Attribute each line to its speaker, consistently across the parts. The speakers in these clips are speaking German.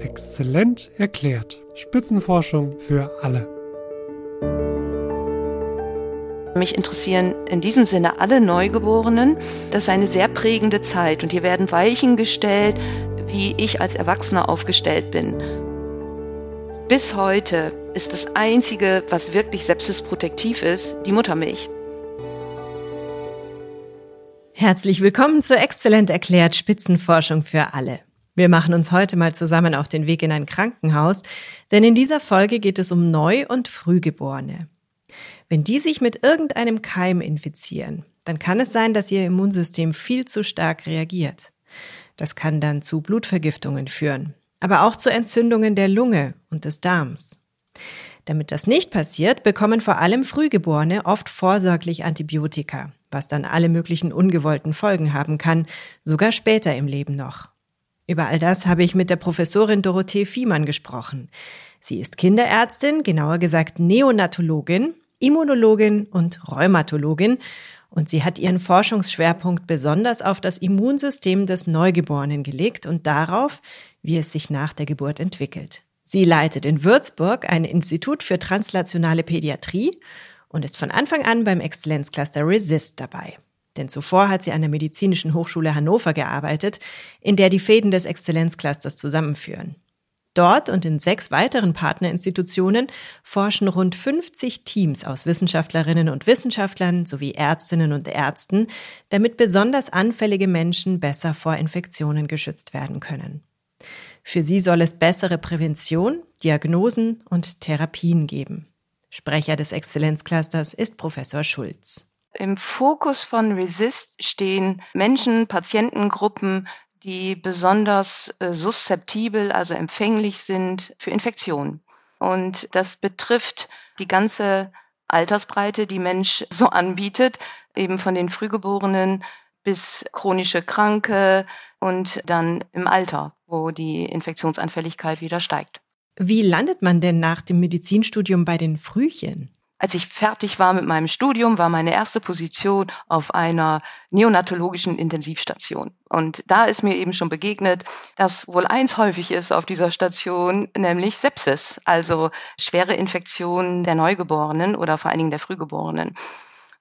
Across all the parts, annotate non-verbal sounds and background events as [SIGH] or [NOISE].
Speaker 1: Exzellent erklärt. Spitzenforschung für alle.
Speaker 2: Mich interessieren in diesem Sinne alle Neugeborenen. Das ist eine sehr prägende Zeit und hier werden Weichen gestellt, wie ich als Erwachsener aufgestellt bin. Bis heute ist das Einzige, was wirklich sepsisprotektiv ist, die Muttermilch.
Speaker 3: Herzlich willkommen zu Exzellent erklärt Spitzenforschung für alle. Wir machen uns heute mal zusammen auf den Weg in ein Krankenhaus, denn in dieser Folge geht es um Neu- und Frühgeborene. Wenn die sich mit irgendeinem Keim infizieren, dann kann es sein, dass ihr Immunsystem viel zu stark reagiert. Das kann dann zu Blutvergiftungen führen, aber auch zu Entzündungen der Lunge und des Darms. Damit das nicht passiert, bekommen vor allem Frühgeborene oft vorsorglich Antibiotika, was dann alle möglichen ungewollten Folgen haben kann, sogar später im Leben noch. Über all das habe ich mit der Professorin Dorothee Fiemann gesprochen. Sie ist Kinderärztin, genauer gesagt Neonatologin, Immunologin und Rheumatologin und sie hat ihren Forschungsschwerpunkt besonders auf das Immunsystem des Neugeborenen gelegt und darauf, wie es sich nach der Geburt entwickelt. Sie leitet in Würzburg ein Institut für translationale Pädiatrie und ist von Anfang an beim Exzellenzcluster Resist dabei. Denn zuvor hat sie an der Medizinischen Hochschule Hannover gearbeitet, in der die Fäden des Exzellenzclusters zusammenführen. Dort und in sechs weiteren Partnerinstitutionen forschen rund 50 Teams aus Wissenschaftlerinnen und Wissenschaftlern sowie Ärztinnen und Ärzten, damit besonders anfällige Menschen besser vor Infektionen geschützt werden können. Für sie soll es bessere Prävention, Diagnosen und Therapien geben. Sprecher des Exzellenzclusters ist Professor Schulz.
Speaker 2: Im Fokus von Resist stehen Menschen, Patientengruppen, die besonders äh, suszeptibel, also empfänglich sind für Infektionen. Und das betrifft die ganze Altersbreite, die Mensch [LAUGHS] so anbietet, eben von den Frühgeborenen bis chronische Kranke und dann im Alter, wo die Infektionsanfälligkeit wieder steigt.
Speaker 3: Wie landet man denn nach dem Medizinstudium bei den Frühchen?
Speaker 2: Als ich fertig war mit meinem Studium, war meine erste Position auf einer neonatologischen Intensivstation. Und da ist mir eben schon begegnet, dass wohl eins häufig ist auf dieser Station, nämlich Sepsis, also schwere Infektionen der Neugeborenen oder vor allen Dingen der Frühgeborenen.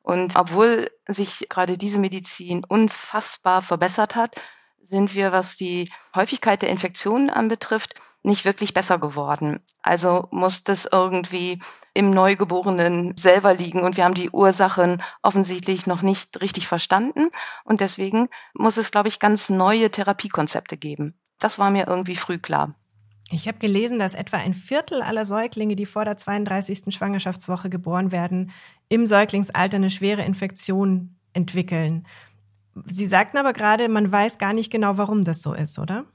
Speaker 2: Und obwohl sich gerade diese Medizin unfassbar verbessert hat, sind wir, was die Häufigkeit der Infektionen anbetrifft, nicht wirklich besser geworden. Also muss das irgendwie im Neugeborenen selber liegen und wir haben die Ursachen offensichtlich noch nicht richtig verstanden und deswegen muss es, glaube ich, ganz neue Therapiekonzepte geben. Das war mir irgendwie früh klar.
Speaker 3: Ich habe gelesen, dass etwa ein Viertel aller Säuglinge, die vor der 32. Schwangerschaftswoche geboren werden, im Säuglingsalter eine schwere Infektion entwickeln. Sie sagten aber gerade, man weiß gar nicht genau, warum das so ist, oder?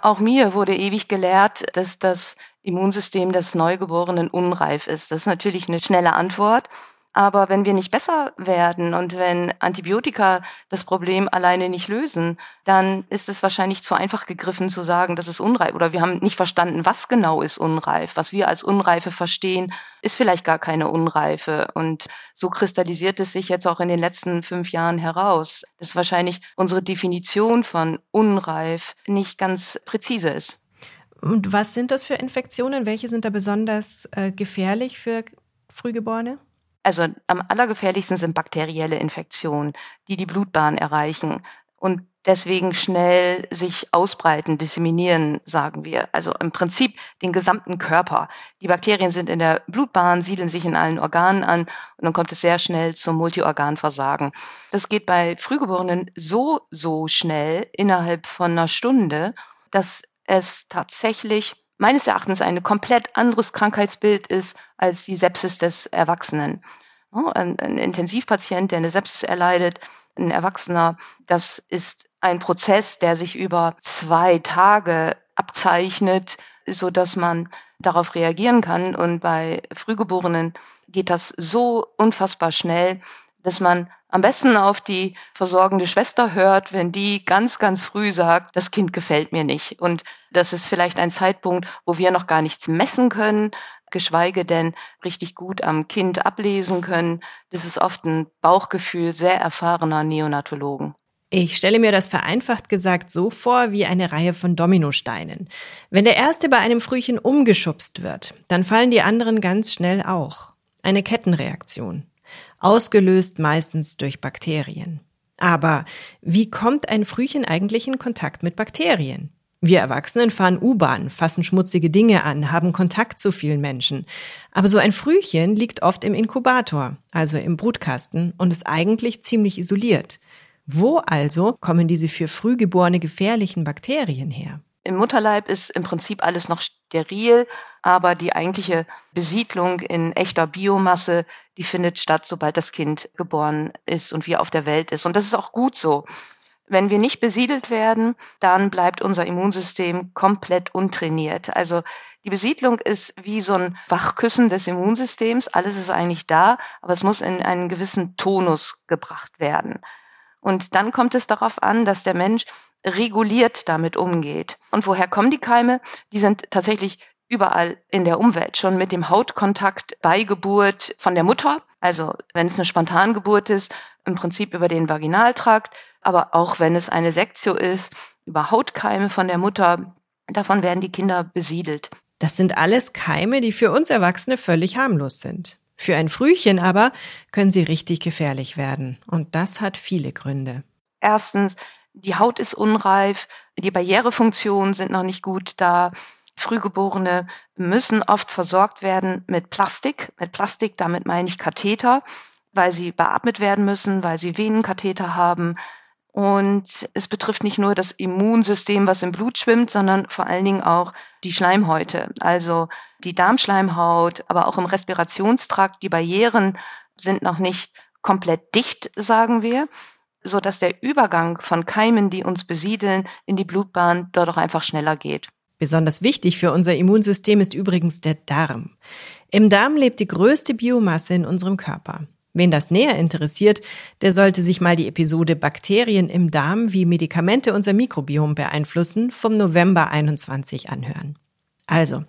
Speaker 2: Auch mir wurde ewig gelehrt, dass das Immunsystem des Neugeborenen unreif ist. Das ist natürlich eine schnelle Antwort. Aber wenn wir nicht besser werden und wenn Antibiotika das Problem alleine nicht lösen, dann ist es wahrscheinlich zu einfach gegriffen zu sagen, das ist unreif. Oder wir haben nicht verstanden, was genau ist unreif. Was wir als Unreife verstehen, ist vielleicht gar keine Unreife. Und so kristallisiert es sich jetzt auch in den letzten fünf Jahren heraus, dass wahrscheinlich unsere Definition von unreif nicht ganz präzise ist.
Speaker 3: Und was sind das für Infektionen? Welche sind da besonders äh, gefährlich für Frühgeborene?
Speaker 2: Also am allergefährlichsten sind bakterielle Infektionen, die die Blutbahn erreichen und deswegen schnell sich ausbreiten, disseminieren, sagen wir. Also im Prinzip den gesamten Körper. Die Bakterien sind in der Blutbahn, siedeln sich in allen Organen an und dann kommt es sehr schnell zum Multiorganversagen. Das geht bei Frühgeborenen so, so schnell innerhalb von einer Stunde, dass es tatsächlich meines Erachtens ein komplett anderes Krankheitsbild ist als die Sepsis des Erwachsenen. Ein, ein Intensivpatient, der eine Sepsis erleidet, ein Erwachsener, das ist ein Prozess, der sich über zwei Tage abzeichnet, so dass man darauf reagieren kann. Und bei Frühgeborenen geht das so unfassbar schnell, dass man am besten auf die versorgende Schwester hört, wenn die ganz, ganz früh sagt, das Kind gefällt mir nicht. Und das ist vielleicht ein Zeitpunkt, wo wir noch gar nichts messen können, geschweige denn richtig gut am Kind ablesen können. Das ist oft ein Bauchgefühl sehr erfahrener Neonatologen.
Speaker 3: Ich stelle mir das vereinfacht gesagt so vor wie eine Reihe von Dominosteinen. Wenn der erste bei einem Frühchen umgeschubst wird, dann fallen die anderen ganz schnell auch. Eine Kettenreaktion. Ausgelöst meistens durch Bakterien. Aber wie kommt ein Frühchen eigentlich in Kontakt mit Bakterien? Wir Erwachsenen fahren U-Bahn, fassen schmutzige Dinge an, haben Kontakt zu vielen Menschen. Aber so ein Frühchen liegt oft im Inkubator, also im Brutkasten, und ist eigentlich ziemlich isoliert. Wo also kommen diese für Frühgeborene gefährlichen Bakterien her?
Speaker 2: Im Mutterleib ist im Prinzip alles noch steril, aber die eigentliche Besiedlung in echter Biomasse, die findet statt, sobald das Kind geboren ist und wir auf der Welt ist. Und das ist auch gut so. Wenn wir nicht besiedelt werden, dann bleibt unser Immunsystem komplett untrainiert. Also die Besiedlung ist wie so ein Wachküssen des Immunsystems. Alles ist eigentlich da, aber es muss in einen gewissen Tonus gebracht werden. Und dann kommt es darauf an, dass der Mensch reguliert damit umgeht. Und woher kommen die Keime? Die sind tatsächlich überall in der Umwelt, schon mit dem Hautkontakt bei Geburt von der Mutter. Also wenn es eine Spontangeburt ist, im Prinzip über den Vaginaltrakt, aber auch wenn es eine Sektio ist, über Hautkeime von der Mutter. Davon werden die Kinder besiedelt.
Speaker 3: Das sind alles Keime, die für uns Erwachsene völlig harmlos sind. Für ein Frühchen aber können sie richtig gefährlich werden. Und das hat viele Gründe.
Speaker 2: Erstens, die Haut ist unreif, die Barrierefunktionen sind noch nicht gut da. Frühgeborene müssen oft versorgt werden mit Plastik. Mit Plastik, damit meine ich Katheter, weil sie beatmet werden müssen, weil sie Venenkatheter haben, und es betrifft nicht nur das Immunsystem, was im Blut schwimmt, sondern vor allen Dingen auch die Schleimhäute, also die Darmschleimhaut, aber auch im Respirationstrakt. Die Barrieren sind noch nicht komplett dicht, sagen wir, so dass der Übergang von Keimen, die uns besiedeln, in die Blutbahn dort auch einfach schneller geht.
Speaker 3: Besonders wichtig für unser Immunsystem ist übrigens der Darm. Im Darm lebt die größte Biomasse in unserem Körper. Wen das näher interessiert, der sollte sich mal die Episode Bakterien im Darm, wie Medikamente unser Mikrobiom beeinflussen, vom November 21 anhören. Also,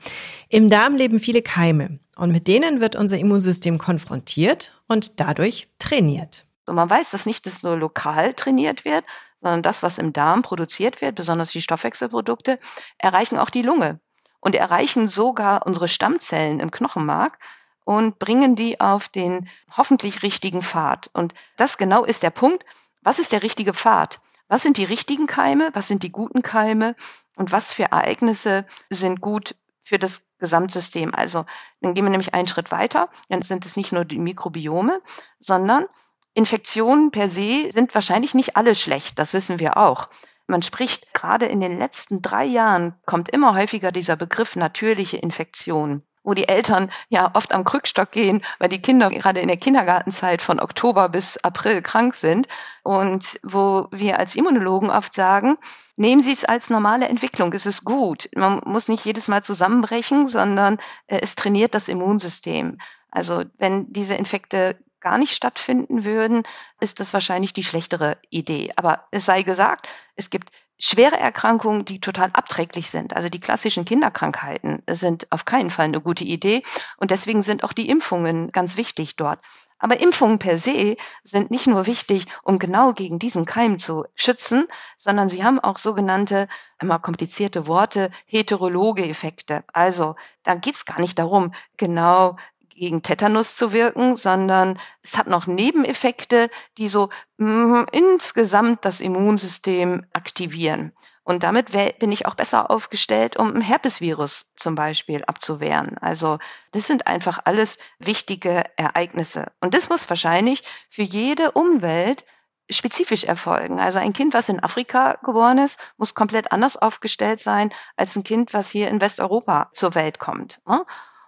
Speaker 3: im Darm leben viele Keime und mit denen wird unser Immunsystem konfrontiert und dadurch trainiert.
Speaker 2: Und man weiß, dass nicht das nur lokal trainiert wird, sondern das, was im Darm produziert wird, besonders die Stoffwechselprodukte, erreichen auch die Lunge und erreichen sogar unsere Stammzellen im Knochenmark und bringen die auf den hoffentlich richtigen Pfad. Und das genau ist der Punkt. Was ist der richtige Pfad? Was sind die richtigen Keime? Was sind die guten Keime? Und was für Ereignisse sind gut für das Gesamtsystem? Also, dann gehen wir nämlich einen Schritt weiter. Dann sind es nicht nur die Mikrobiome, sondern Infektionen per se sind wahrscheinlich nicht alle schlecht. Das wissen wir auch. Man spricht gerade in den letzten drei Jahren kommt immer häufiger dieser Begriff natürliche Infektion wo die Eltern ja oft am Krückstock gehen, weil die Kinder gerade in der Kindergartenzeit von Oktober bis April krank sind und wo wir als Immunologen oft sagen, nehmen Sie es als normale Entwicklung, es ist gut. Man muss nicht jedes Mal zusammenbrechen, sondern äh, es trainiert das Immunsystem. Also wenn diese Infekte gar nicht stattfinden würden, ist das wahrscheinlich die schlechtere Idee. Aber es sei gesagt, es gibt schwere Erkrankungen, die total abträglich sind. Also die klassischen Kinderkrankheiten sind auf keinen Fall eine gute Idee. Und deswegen sind auch die Impfungen ganz wichtig dort. Aber Impfungen per se sind nicht nur wichtig, um genau gegen diesen Keim zu schützen, sondern sie haben auch sogenannte, immer komplizierte Worte, heterologe Effekte. Also da geht es gar nicht darum, genau gegen Tetanus zu wirken, sondern es hat noch Nebeneffekte, die so mh, insgesamt das Immunsystem aktivieren. Und damit bin ich auch besser aufgestellt, um ein Herpesvirus zum Beispiel abzuwehren. Also das sind einfach alles wichtige Ereignisse. Und das muss wahrscheinlich für jede Umwelt spezifisch erfolgen. Also ein Kind, was in Afrika geboren ist, muss komplett anders aufgestellt sein als ein Kind, was hier in Westeuropa zur Welt kommt.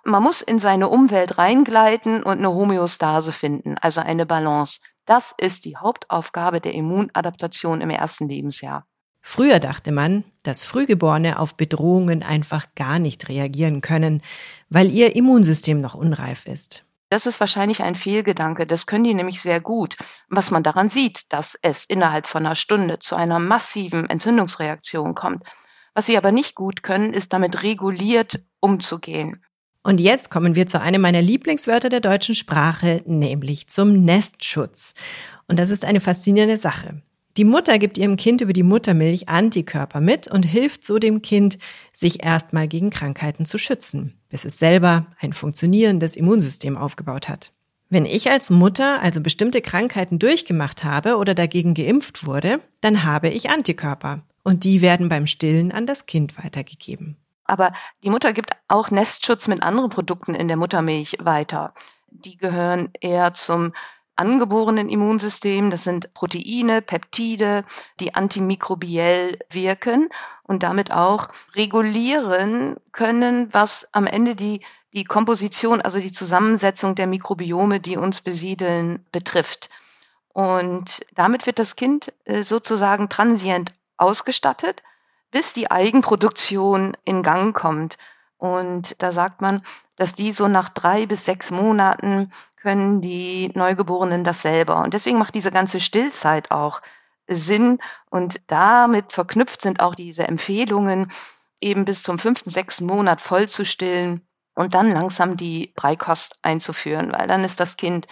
Speaker 2: Man muss in seine Umwelt reingleiten und eine Homöostase finden, also eine Balance. Das ist die Hauptaufgabe der Immunadaptation im ersten Lebensjahr.
Speaker 3: Früher dachte man, dass Frühgeborene auf Bedrohungen einfach gar nicht reagieren können, weil ihr Immunsystem noch unreif ist.
Speaker 2: Das ist wahrscheinlich ein Fehlgedanke. Das können die nämlich sehr gut. Was man daran sieht, dass es innerhalb von einer Stunde zu einer massiven Entzündungsreaktion kommt. Was sie aber nicht gut können, ist damit reguliert umzugehen.
Speaker 3: Und jetzt kommen wir zu einem meiner Lieblingswörter der deutschen Sprache, nämlich zum Nestschutz. Und das ist eine faszinierende Sache. Die Mutter gibt ihrem Kind über die Muttermilch Antikörper mit und hilft so dem Kind, sich erstmal gegen Krankheiten zu schützen, bis es selber ein funktionierendes Immunsystem aufgebaut hat. Wenn ich als Mutter also bestimmte Krankheiten durchgemacht habe oder dagegen geimpft wurde, dann habe ich Antikörper und die werden beim Stillen an das Kind weitergegeben.
Speaker 2: Aber die Mutter gibt auch Nestschutz mit anderen Produkten in der Muttermilch weiter. Die gehören eher zum angeborenen Immunsystem. Das sind Proteine, Peptide, die antimikrobiell wirken und damit auch regulieren können, was am Ende die, die Komposition, also die Zusammensetzung der Mikrobiome, die uns besiedeln, betrifft. Und damit wird das Kind äh, sozusagen transient ausgestattet, bis die Eigenproduktion in Gang kommt. Und da sagt man, dass die so nach drei bis sechs Monaten können die Neugeborenen das selber. Und deswegen macht diese ganze Stillzeit auch Sinn. Und damit verknüpft sind auch diese Empfehlungen, eben bis zum fünften, sechsten Monat voll zu stillen und dann langsam die Breikost einzuführen, weil dann ist das Kind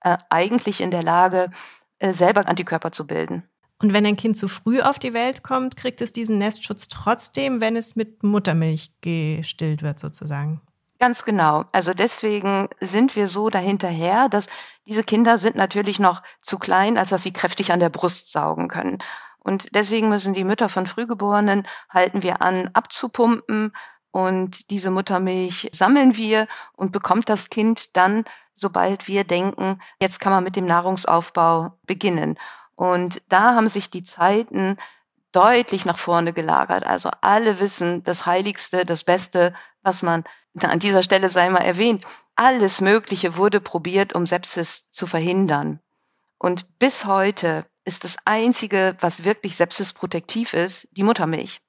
Speaker 2: äh, eigentlich in der Lage, äh, selber Antikörper zu bilden.
Speaker 3: Und wenn ein Kind zu früh auf die Welt kommt, kriegt es diesen Nestschutz trotzdem, wenn es mit Muttermilch gestillt wird, sozusagen.
Speaker 2: Ganz genau. Also deswegen sind wir so dahinterher, dass diese Kinder sind natürlich noch zu klein, als dass sie kräftig an der Brust saugen können. Und deswegen müssen die Mütter von Frühgeborenen halten wir an, abzupumpen. Und diese Muttermilch sammeln wir und bekommt das Kind dann, sobald wir denken, jetzt kann man mit dem Nahrungsaufbau beginnen. Und da haben sich die Zeiten deutlich nach vorne gelagert. Also alle wissen, das Heiligste, das Beste, was man an dieser Stelle sei mal erwähnt, alles Mögliche wurde probiert, um Sepsis zu verhindern. Und bis heute ist das Einzige, was wirklich sepsisprotektiv ist, die Muttermilch.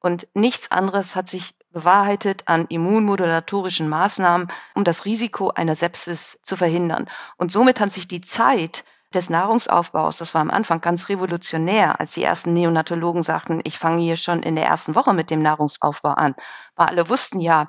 Speaker 2: Und nichts anderes hat sich bewahrheitet an immunmodulatorischen Maßnahmen, um das Risiko einer Sepsis zu verhindern. Und somit hat sich die Zeit des Nahrungsaufbaus, das war am Anfang ganz revolutionär, als die ersten Neonatologen sagten, ich fange hier schon in der ersten Woche mit dem Nahrungsaufbau an. Weil alle wussten ja,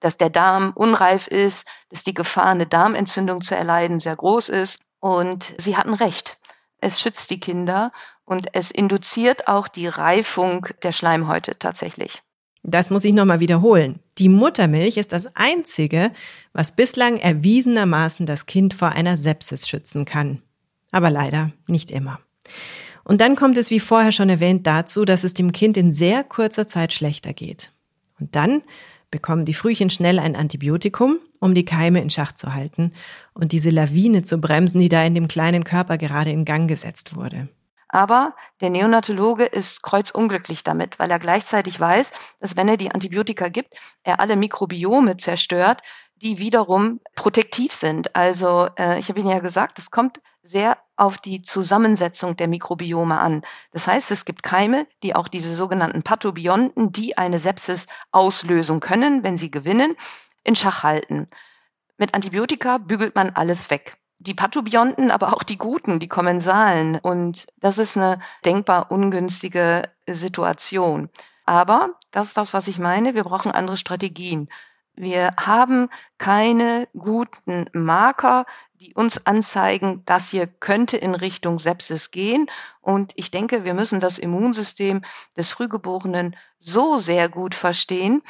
Speaker 2: dass der Darm unreif ist, dass die Gefahr, eine Darmentzündung zu erleiden, sehr groß ist. Und sie hatten recht. Es schützt die Kinder und es induziert auch die Reifung der Schleimhäute tatsächlich.
Speaker 3: Das muss ich nochmal wiederholen. Die Muttermilch ist das Einzige, was bislang erwiesenermaßen das Kind vor einer Sepsis schützen kann. Aber leider nicht immer. Und dann kommt es, wie vorher schon erwähnt, dazu, dass es dem Kind in sehr kurzer Zeit schlechter geht. Und dann bekommen die Frühchen schnell ein Antibiotikum, um die Keime in Schach zu halten und diese Lawine zu bremsen, die da in dem kleinen Körper gerade in Gang gesetzt wurde.
Speaker 2: Aber der Neonatologe ist kreuzunglücklich damit, weil er gleichzeitig weiß, dass wenn er die Antibiotika gibt, er alle Mikrobiome zerstört, die wiederum protektiv sind. Also äh, ich habe Ihnen ja gesagt, es kommt sehr auf die Zusammensetzung der Mikrobiome an. Das heißt, es gibt Keime, die auch diese sogenannten Pathobionten, die eine Sepsis auslösen können, wenn sie gewinnen, in Schach halten. Mit Antibiotika bügelt man alles weg. Die Pathobionten, aber auch die guten, die Kommensalen. Und das ist eine denkbar ungünstige Situation. Aber das ist das, was ich meine. Wir brauchen andere Strategien. Wir haben keine guten Marker, die uns anzeigen, das hier könnte in Richtung Sepsis gehen. Und ich denke, wir müssen das Immunsystem des Frühgeborenen so sehr gut verstehen,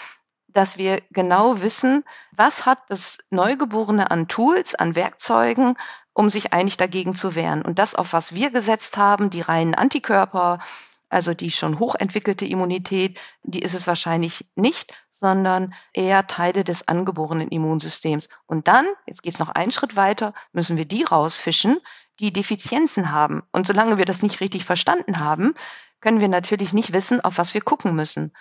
Speaker 2: dass wir genau wissen, was hat das Neugeborene an Tools, an Werkzeugen, um sich eigentlich dagegen zu wehren. Und das, auf was wir gesetzt haben, die reinen Antikörper, also die schon hochentwickelte Immunität, die ist es wahrscheinlich nicht, sondern eher Teile des angeborenen Immunsystems. Und dann, jetzt geht es noch einen Schritt weiter, müssen wir die rausfischen, die Defizienzen haben. Und solange wir das nicht richtig verstanden haben, können wir natürlich nicht wissen, auf was wir gucken müssen.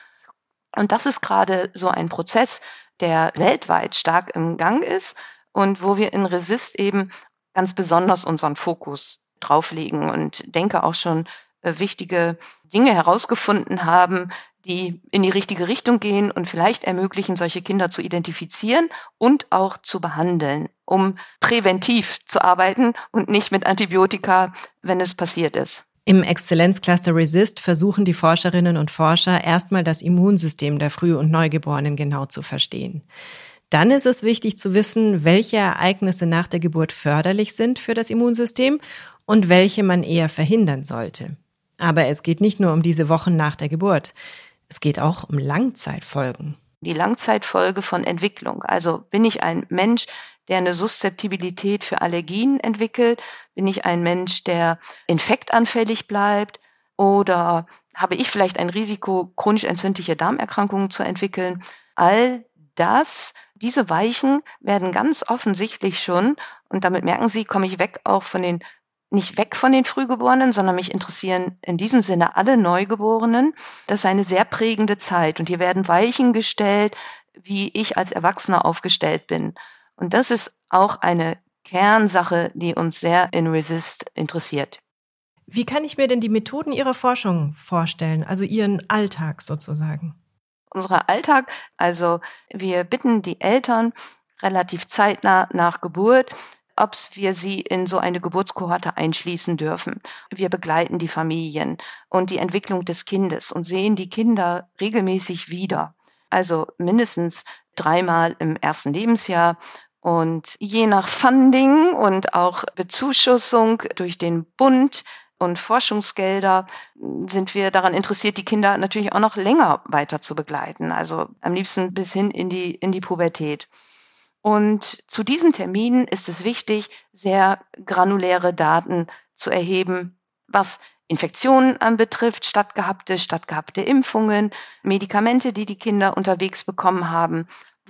Speaker 2: Und das ist gerade so ein Prozess, der weltweit stark im Gang ist und wo wir in Resist eben ganz besonders unseren Fokus drauflegen und denke auch schon wichtige Dinge herausgefunden haben, die in die richtige Richtung gehen und vielleicht ermöglichen, solche Kinder zu identifizieren und auch zu behandeln, um präventiv zu arbeiten und nicht mit Antibiotika, wenn es passiert ist.
Speaker 3: Im Exzellenzcluster Resist versuchen die Forscherinnen und Forscher erstmal das Immunsystem der Früh- und Neugeborenen genau zu verstehen. Dann ist es wichtig zu wissen, welche Ereignisse nach der Geburt förderlich sind für das Immunsystem und welche man eher verhindern sollte. Aber es geht nicht nur um diese Wochen nach der Geburt. Es geht auch um Langzeitfolgen.
Speaker 2: Die Langzeitfolge von Entwicklung. Also bin ich ein Mensch, der eine Suszeptibilität für Allergien entwickelt? Bin ich ein Mensch, der infektanfällig bleibt? Oder habe ich vielleicht ein Risiko, chronisch entzündliche Darmerkrankungen zu entwickeln? All das, diese Weichen werden ganz offensichtlich schon, und damit merken Sie, komme ich weg auch von den nicht weg von den Frühgeborenen, sondern mich interessieren in diesem Sinne alle Neugeborenen. Das ist eine sehr prägende Zeit und hier werden Weichen gestellt, wie ich als Erwachsener aufgestellt bin. Und das ist auch eine Kernsache, die uns sehr in Resist interessiert.
Speaker 3: Wie kann ich mir denn die Methoden Ihrer Forschung vorstellen, also Ihren Alltag sozusagen?
Speaker 2: Unser Alltag, also wir bitten die Eltern relativ zeitnah nach Geburt ob wir sie in so eine Geburtskohorte einschließen dürfen. Wir begleiten die Familien und die Entwicklung des Kindes und sehen die Kinder regelmäßig wieder. Also mindestens dreimal im ersten Lebensjahr und je nach Funding und auch Bezuschussung durch den Bund und Forschungsgelder sind wir daran interessiert, die Kinder natürlich auch noch länger weiter zu begleiten. Also am liebsten bis hin in die, in die Pubertät. Und zu diesen Terminen ist es wichtig, sehr granuläre Daten zu erheben, was Infektionen anbetrifft, stattgehabte, stattgehabte Impfungen, Medikamente, die die Kinder unterwegs bekommen haben,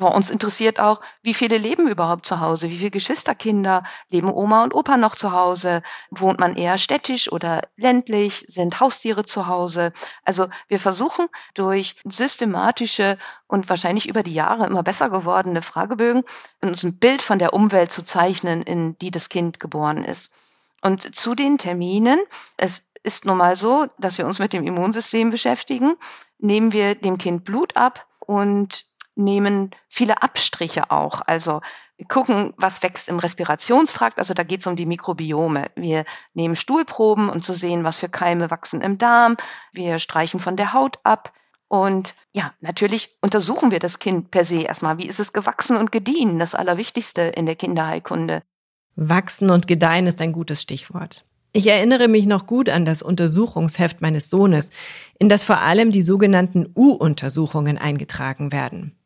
Speaker 2: uns interessiert auch, wie viele leben überhaupt zu Hause? Wie viele Geschwisterkinder leben Oma und Opa noch zu Hause? Wohnt man eher städtisch oder ländlich? Sind Haustiere zu Hause? Also wir versuchen durch systematische und wahrscheinlich über die Jahre immer besser gewordene Fragebögen uns ein Bild von der Umwelt zu zeichnen, in die das Kind geboren ist. Und zu den Terminen, es ist nun mal so, dass wir uns mit dem Immunsystem beschäftigen, nehmen wir dem Kind Blut ab und nehmen viele Abstriche auch. Also gucken, was wächst im Respirationstrakt. Also da geht es um die Mikrobiome. Wir nehmen Stuhlproben, um zu sehen, was für Keime wachsen im Darm. Wir streichen von der Haut ab. Und ja, natürlich untersuchen wir das Kind per se erstmal. Wie ist es gewachsen und gediehen? Das Allerwichtigste in der Kinderheilkunde.
Speaker 3: Wachsen und gedeihen ist ein gutes Stichwort. Ich erinnere mich noch gut an das Untersuchungsheft meines Sohnes, in das vor allem die sogenannten U-Untersuchungen eingetragen werden.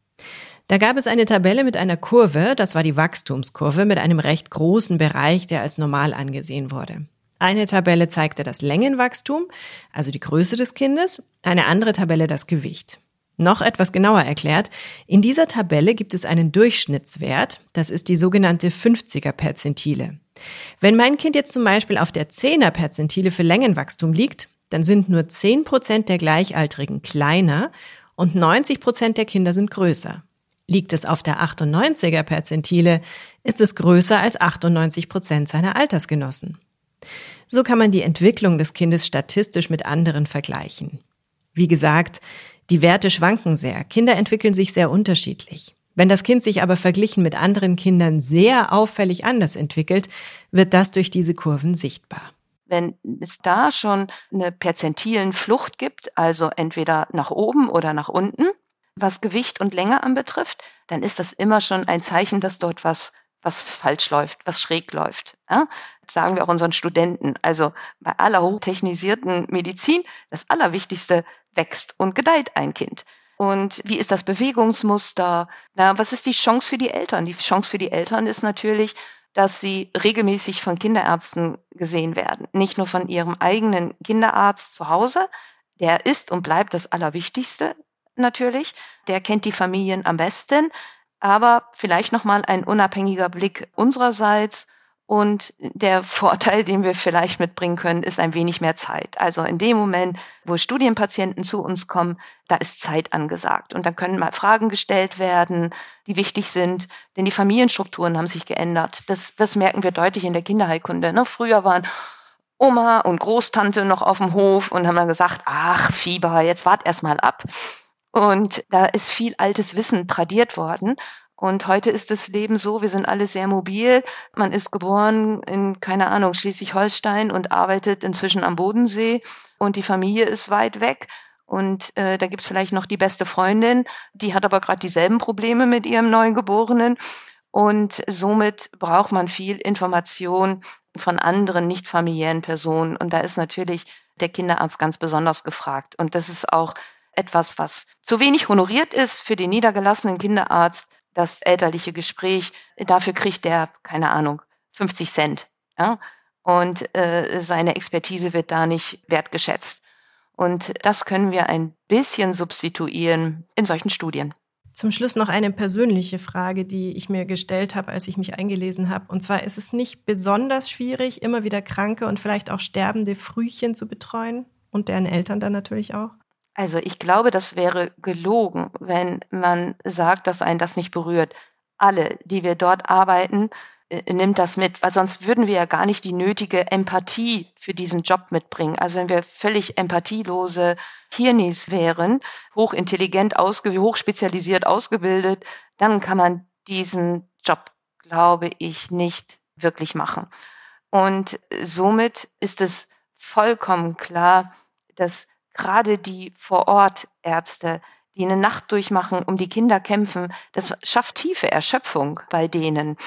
Speaker 3: Da gab es eine Tabelle mit einer Kurve, das war die Wachstumskurve, mit einem recht großen Bereich, der als normal angesehen wurde. Eine Tabelle zeigte das Längenwachstum, also die Größe des Kindes, eine andere Tabelle das Gewicht. Noch etwas genauer erklärt, in dieser Tabelle gibt es einen Durchschnittswert, das ist die sogenannte 50er Perzentile. Wenn mein Kind jetzt zum Beispiel auf der 10er Perzentile für Längenwachstum liegt, dann sind nur 10 Prozent der Gleichaltrigen kleiner und 90 Prozent der Kinder sind größer. Liegt es auf der 98er Perzentile, ist es größer als 98 Prozent seiner Altersgenossen. So kann man die Entwicklung des Kindes statistisch mit anderen vergleichen. Wie gesagt, die Werte schwanken sehr. Kinder entwickeln sich sehr unterschiedlich. Wenn das Kind sich aber verglichen mit anderen Kindern sehr auffällig anders entwickelt, wird das durch diese Kurven sichtbar.
Speaker 2: Wenn es da schon eine perzentilen Flucht gibt, also entweder nach oben oder nach unten, was Gewicht und Länge anbetrifft, dann ist das immer schon ein Zeichen, dass dort was was falsch läuft, was schräg läuft. Ja? Sagen wir auch unseren Studenten. Also bei aller hochtechnisierten Medizin, das Allerwichtigste wächst und gedeiht ein Kind. Und wie ist das Bewegungsmuster? Na, was ist die Chance für die Eltern? Die Chance für die Eltern ist natürlich, dass sie regelmäßig von Kinderärzten gesehen werden. Nicht nur von ihrem eigenen Kinderarzt zu Hause. Der ist und bleibt das Allerwichtigste natürlich. Der kennt die Familien am besten. Aber vielleicht nochmal ein unabhängiger Blick unsererseits. Und der Vorteil, den wir vielleicht mitbringen können, ist ein wenig mehr Zeit. Also in dem Moment, wo Studienpatienten zu uns kommen, da ist Zeit angesagt. Und dann können mal Fragen gestellt werden, die wichtig sind, denn die Familienstrukturen haben sich geändert. Das, das merken wir deutlich in der Kinderheilkunde. Ne? Früher waren Oma und Großtante noch auf dem Hof und haben dann gesagt, ach, Fieber, jetzt wart erst mal ab. Und da ist viel altes Wissen tradiert worden. Und heute ist das Leben so, wir sind alle sehr mobil. Man ist geboren in, keine Ahnung, Schleswig-Holstein und arbeitet inzwischen am Bodensee und die Familie ist weit weg. Und äh, da gibt's vielleicht noch die beste Freundin, die hat aber gerade dieselben Probleme mit ihrem Neugeborenen. Und somit braucht man viel Information von anderen nicht familiären Personen. Und da ist natürlich der Kinderarzt ganz besonders gefragt. Und das ist auch etwas, was zu wenig honoriert ist für den niedergelassenen Kinderarzt. Das elterliche Gespräch, dafür kriegt der, keine Ahnung, 50 Cent. Ja? Und äh, seine Expertise wird da nicht wertgeschätzt. Und das können wir ein bisschen substituieren in solchen Studien.
Speaker 3: Zum Schluss noch eine persönliche Frage, die ich mir gestellt habe, als ich mich eingelesen habe. Und zwar ist es nicht besonders schwierig, immer wieder kranke und vielleicht auch sterbende Frühchen zu betreuen und deren Eltern dann natürlich auch?
Speaker 2: Also ich glaube, das wäre gelogen, wenn man sagt, dass einen das nicht berührt. Alle, die wir dort arbeiten, äh, nimmt das mit, weil sonst würden wir ja gar nicht die nötige Empathie für diesen Job mitbringen. Also wenn wir völlig empathielose Hirnis wären, hochintelligent, ausge hochspezialisiert ausgebildet, dann kann man diesen Job, glaube ich, nicht wirklich machen. Und somit ist es vollkommen klar, dass gerade die Vorortärzte, die eine Nacht durchmachen, um die Kinder kämpfen, das schafft tiefe Erschöpfung bei denen.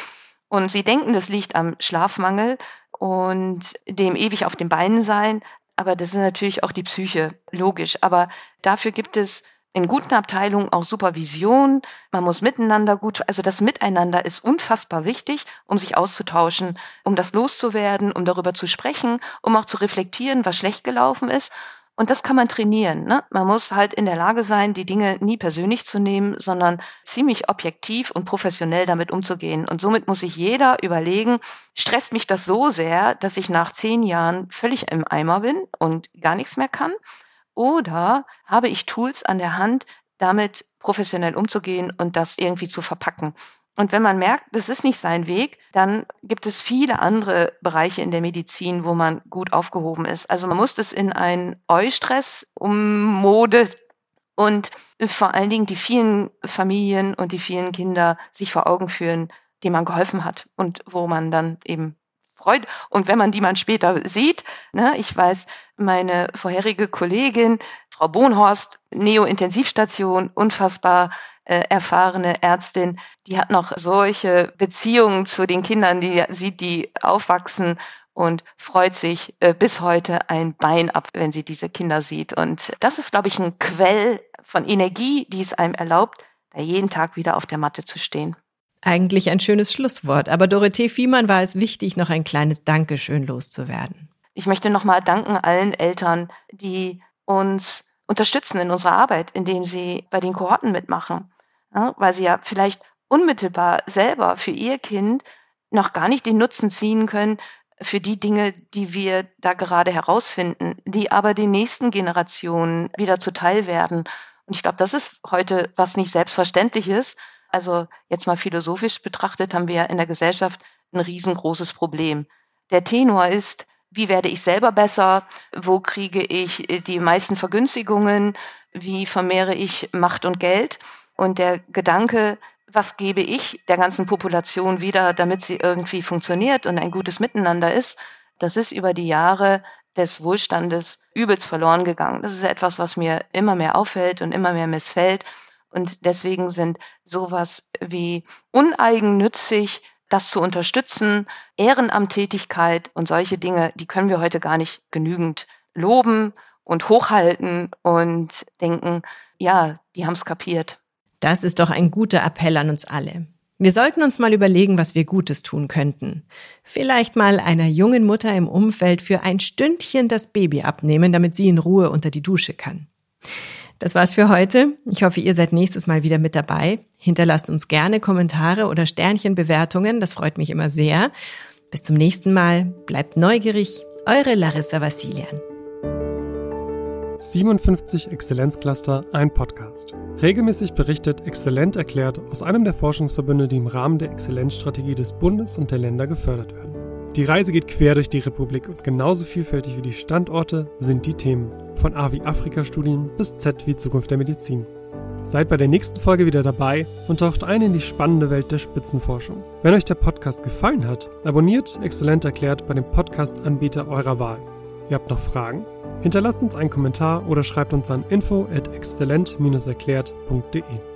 Speaker 2: Und sie denken, das liegt am Schlafmangel und dem ewig auf den Beinen sein. Aber das ist natürlich auch die Psyche, logisch. Aber dafür gibt es in guten Abteilungen auch Supervision. Man muss miteinander gut, also das Miteinander ist unfassbar wichtig, um sich auszutauschen, um das loszuwerden, um darüber zu sprechen, um auch zu reflektieren, was schlecht gelaufen ist und das kann man trainieren. Ne? Man muss halt in der Lage sein, die Dinge nie persönlich zu nehmen, sondern ziemlich objektiv und professionell damit umzugehen. Und somit muss sich jeder überlegen, stresst mich das so sehr, dass ich nach zehn Jahren völlig im Eimer bin und gar nichts mehr kann? Oder habe ich Tools an der Hand, damit professionell umzugehen und das irgendwie zu verpacken? Und wenn man merkt, das ist nicht sein Weg, dann gibt es viele andere Bereiche in der Medizin, wo man gut aufgehoben ist. Also man muss das in einen Eustress ummode und vor allen Dingen die vielen Familien und die vielen Kinder sich vor Augen führen, denen man geholfen hat und wo man dann eben freut. Und wenn man die man später sieht, ne, ich weiß, meine vorherige Kollegin, Frau Bohnhorst, Neo-Intensivstation, unfassbar äh, erfahrene Ärztin, die hat noch solche Beziehungen zu den Kindern, die sieht die aufwachsen und freut sich äh, bis heute ein Bein ab, wenn sie diese Kinder sieht. Und das ist, glaube ich, ein Quell von Energie, die es einem erlaubt, da jeden Tag wieder auf der Matte zu stehen.
Speaker 3: Eigentlich ein schönes Schlusswort, aber Dorothee Fiemann war es wichtig, noch ein kleines Dankeschön loszuwerden.
Speaker 2: Ich möchte nochmal danken allen Eltern, die uns unterstützen in unserer Arbeit, indem sie bei den Kohorten mitmachen ja, weil sie ja vielleicht unmittelbar selber für ihr Kind noch gar nicht den Nutzen ziehen können für die Dinge, die wir da gerade herausfinden, die aber den nächsten Generationen wieder zuteil werden. Und ich glaube, das ist heute was nicht selbstverständlich ist. Also jetzt mal philosophisch betrachtet haben wir in der Gesellschaft ein riesengroßes Problem. Der Tenor ist, wie werde ich selber besser? Wo kriege ich die meisten Vergünstigungen? Wie vermehre ich Macht und Geld? Und der Gedanke, was gebe ich der ganzen Population wieder, damit sie irgendwie funktioniert und ein gutes Miteinander ist, das ist über die Jahre des Wohlstandes übelst verloren gegangen. Das ist etwas, was mir immer mehr auffällt und immer mehr missfällt. Und deswegen sind sowas wie uneigennützig, das zu unterstützen, Ehrenamttätigkeit und solche Dinge, die können wir heute gar nicht genügend loben und hochhalten und denken, ja, die haben es kapiert.
Speaker 3: Das ist doch ein guter Appell an uns alle. Wir sollten uns mal überlegen, was wir Gutes tun könnten. Vielleicht mal einer jungen Mutter im Umfeld für ein Stündchen das Baby abnehmen, damit sie in Ruhe unter die Dusche kann. Das war's für heute. Ich hoffe, ihr seid nächstes Mal wieder mit dabei. Hinterlasst uns gerne Kommentare oder Sternchenbewertungen. Das freut mich immer sehr. Bis zum nächsten Mal. Bleibt neugierig. Eure Larissa Vassilian.
Speaker 1: 57 Exzellenzcluster, ein Podcast. Regelmäßig berichtet Exzellent erklärt aus einem der Forschungsverbünde, die im Rahmen der Exzellenzstrategie des Bundes und der Länder gefördert werden. Die Reise geht quer durch die Republik und genauso vielfältig wie die Standorte sind die Themen. Von A wie Afrika-Studien bis Z wie Zukunft der Medizin. Seid bei der nächsten Folge wieder dabei und taucht ein in die spannende Welt der Spitzenforschung. Wenn euch der Podcast gefallen hat, abonniert Exzellent erklärt bei dem Podcast-Anbieter eurer Wahl. Ihr habt noch Fragen? Hinterlasst uns einen Kommentar oder schreibt uns an info at exzellent-erklärt.de.